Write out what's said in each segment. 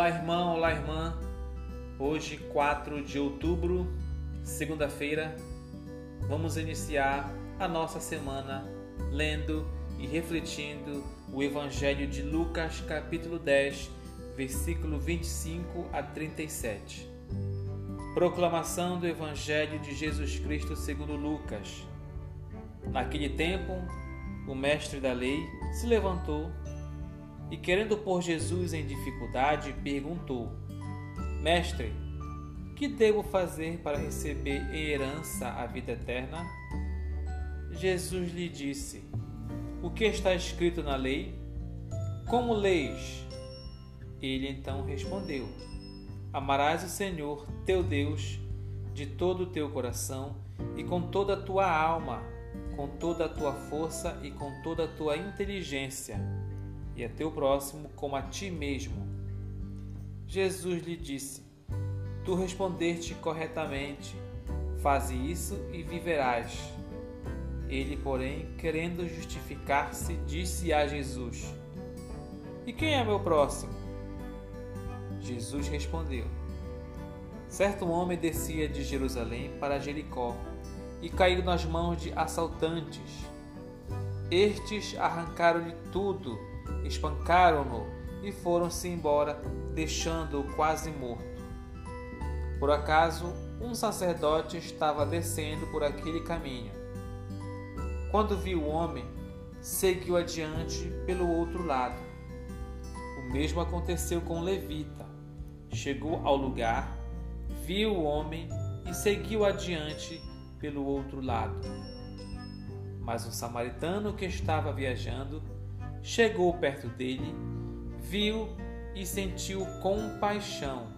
Olá, irmão, olá, irmã. Hoje, 4 de outubro, segunda-feira, vamos iniciar a nossa semana lendo e refletindo o Evangelho de Lucas, capítulo 10, versículo 25 a 37. Proclamação do Evangelho de Jesus Cristo segundo Lucas. Naquele tempo, o mestre da lei se levantou e, querendo pôr Jesus em dificuldade, perguntou: Mestre, que devo fazer para receber em herança a vida eterna? Jesus lhe disse: O que está escrito na lei? Como leis? Ele então respondeu: Amarás o Senhor, teu Deus, de todo o teu coração e com toda a tua alma, com toda a tua força e com toda a tua inteligência, e a teu próximo como a ti mesmo. Jesus lhe disse: Tu respondeste corretamente, faze isso e viverás. Ele, porém, querendo justificar-se, disse a Jesus: E quem é meu próximo? Jesus respondeu: Certo homem descia de Jerusalém para Jericó e caiu nas mãos de assaltantes. Estes arrancaram-lhe tudo, espancaram-no e foram-se embora, deixando-o quase morto. Por acaso, um sacerdote estava descendo por aquele caminho. Quando viu o homem, seguiu adiante pelo outro lado. O mesmo aconteceu com o levita. Chegou ao lugar, viu o homem e seguiu adiante pelo outro lado. Mas um samaritano que estava viajando chegou perto dele, viu e sentiu compaixão.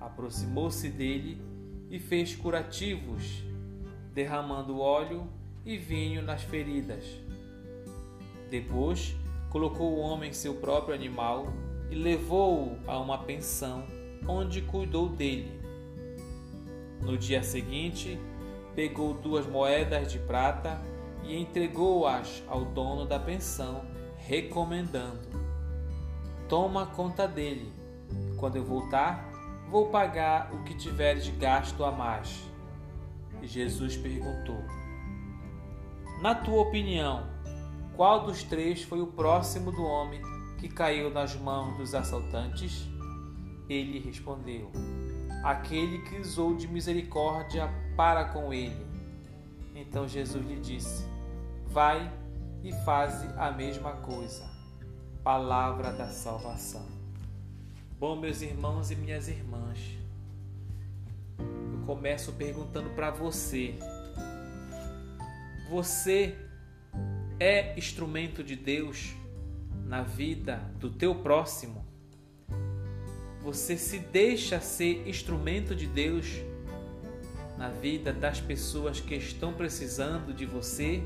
Aproximou-se dele e fez curativos, derramando óleo e vinho nas feridas. Depois, colocou o homem seu próprio animal e levou-o a uma pensão, onde cuidou dele. No dia seguinte, pegou duas moedas de prata e entregou-as ao dono da pensão, recomendando: Toma conta dele. Quando eu voltar, vou pagar o que tiveres gasto a mais. E Jesus perguntou: Na tua opinião, qual dos três foi o próximo do homem que caiu nas mãos dos assaltantes? Ele respondeu: aquele que usou de misericórdia para com ele. Então Jesus lhe disse: Vai e faze a mesma coisa. Palavra da salvação. Bom, meus irmãos e minhas irmãs, eu começo perguntando para você: Você é instrumento de Deus na vida do teu próximo? você se deixa ser instrumento de Deus na vida das pessoas que estão precisando de você,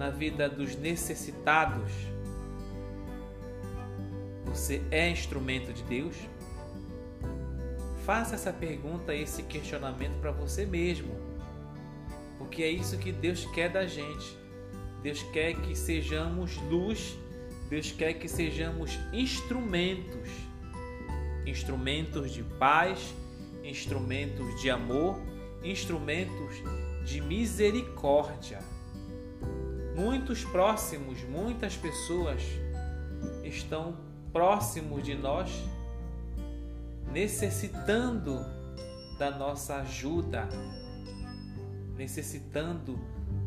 na vida dos necessitados. Você é instrumento de Deus? Faça essa pergunta, esse questionamento para você mesmo. Porque é isso que Deus quer da gente. Deus quer que sejamos luz, Deus quer que sejamos instrumentos instrumentos de paz, instrumentos de amor, instrumentos de misericórdia. Muitos próximos, muitas pessoas estão próximos de nós, necessitando da nossa ajuda, necessitando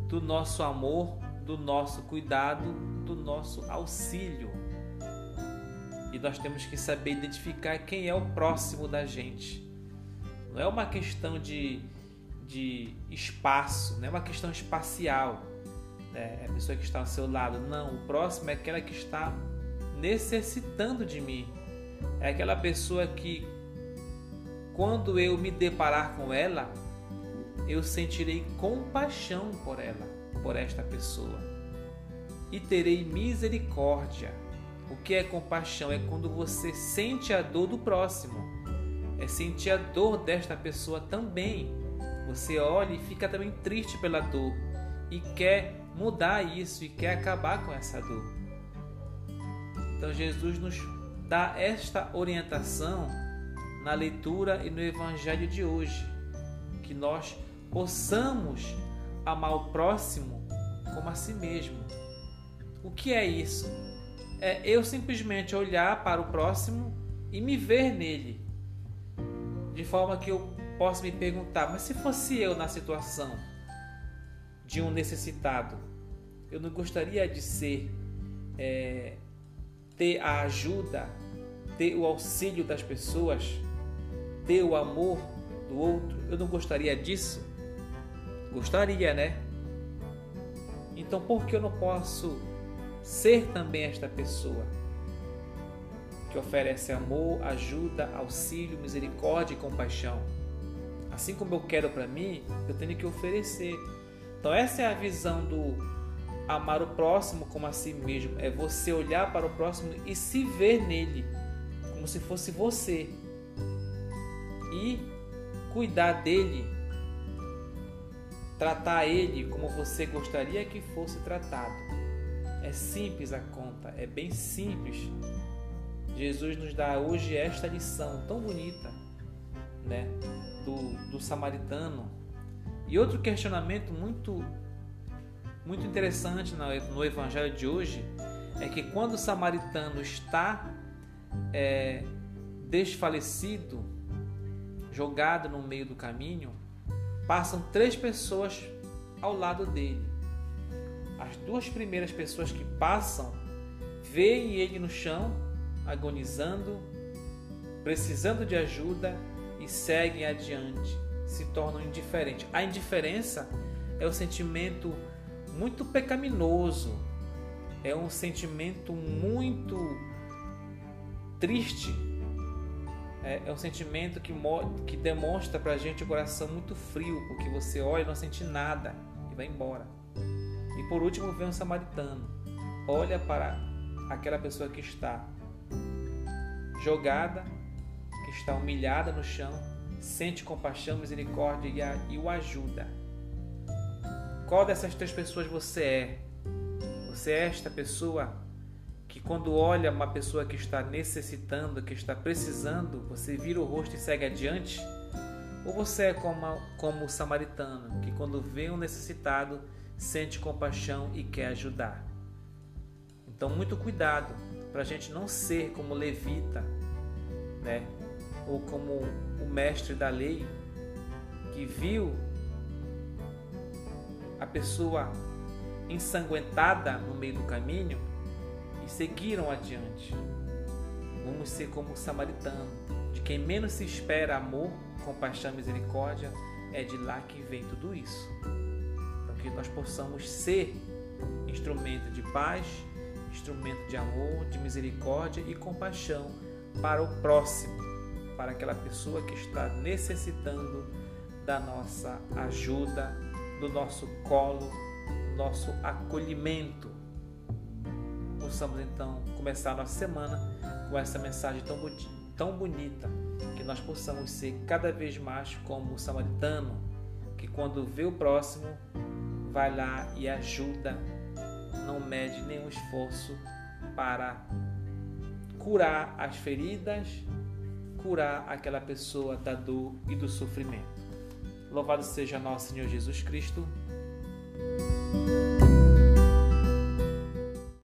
do nosso amor, do nosso cuidado, do nosso auxílio. E nós temos que saber identificar quem é o próximo da gente. Não é uma questão de, de espaço, não é uma questão espacial. Né? É a pessoa que está ao seu lado. Não, o próximo é aquela que está necessitando de mim. É aquela pessoa que, quando eu me deparar com ela, eu sentirei compaixão por ela, por esta pessoa, e terei misericórdia o que é compaixão? É quando você sente a dor do próximo, é sentir a dor desta pessoa também. Você olha e fica também triste pela dor e quer mudar isso e quer acabar com essa dor. Então Jesus nos dá esta orientação na leitura e no evangelho de hoje, que nós possamos amar o próximo como a si mesmo. O que é isso? É eu simplesmente olhar para o próximo e me ver nele, de forma que eu possa me perguntar: mas se fosse eu na situação de um necessitado, eu não gostaria de ser, é, ter a ajuda, ter o auxílio das pessoas, ter o amor do outro? Eu não gostaria disso? Gostaria, né? Então por que eu não posso ser também esta pessoa que oferece amor, ajuda, auxílio, misericórdia e compaixão? Assim como eu quero para mim, eu tenho que oferecer. Então essa é a visão do amar o próximo como a si mesmo, é você olhar para o próximo e se ver nele como se fosse você. E cuidar dele tratar ele como você gostaria que fosse tratado. É simples a conta, é bem simples. Jesus nos dá hoje esta lição tão bonita, né, do, do samaritano. E outro questionamento muito muito interessante no, evangelho de hoje é que quando o samaritano está é, desfalecido, jogado no meio do caminho, passam três pessoas ao lado dele. As duas primeiras pessoas que passam veem ele no chão, agonizando, precisando de ajuda e seguem adiante, se tornam indiferentes. A indiferença é um sentimento muito pecaminoso, é um sentimento muito triste é, é um sentimento que, que demonstra pra gente o coração muito frio, porque você olha e não sente nada e vai embora. E por último vem um samaritano. Olha para aquela pessoa que está jogada, que está humilhada no chão, sente compaixão, misericórdia e, o ajuda. Qual dessas três pessoas você é? Você é esta pessoa que quando olha uma pessoa que está necessitando, que está precisando, você vira o rosto e segue adiante? Ou você é como, como o samaritano, que quando vê um necessitado, sente compaixão e quer ajudar? Então, muito cuidado para a gente não ser como levita, né? Ou como o mestre da lei, que viu a pessoa ensanguentada no meio do caminho e seguiram adiante. Vamos ser como o samaritano, de quem menos se espera amor, compaixão misericórdia, é de lá que vem tudo isso. Então que nós possamos ser instrumento de paz, instrumento de amor, de misericórdia e compaixão para o próximo, para aquela pessoa que está necessitando da nossa ajuda, do nosso colo, do nosso acolhimento. Possamos então começar a nossa semana com essa mensagem tão, tão bonita, que nós possamos ser cada vez mais como o samaritano, que quando vê o próximo, vai lá e ajuda, não mede nenhum esforço para curar as feridas, curar aquela pessoa da dor e do sofrimento. Louvado seja nosso Senhor Jesus Cristo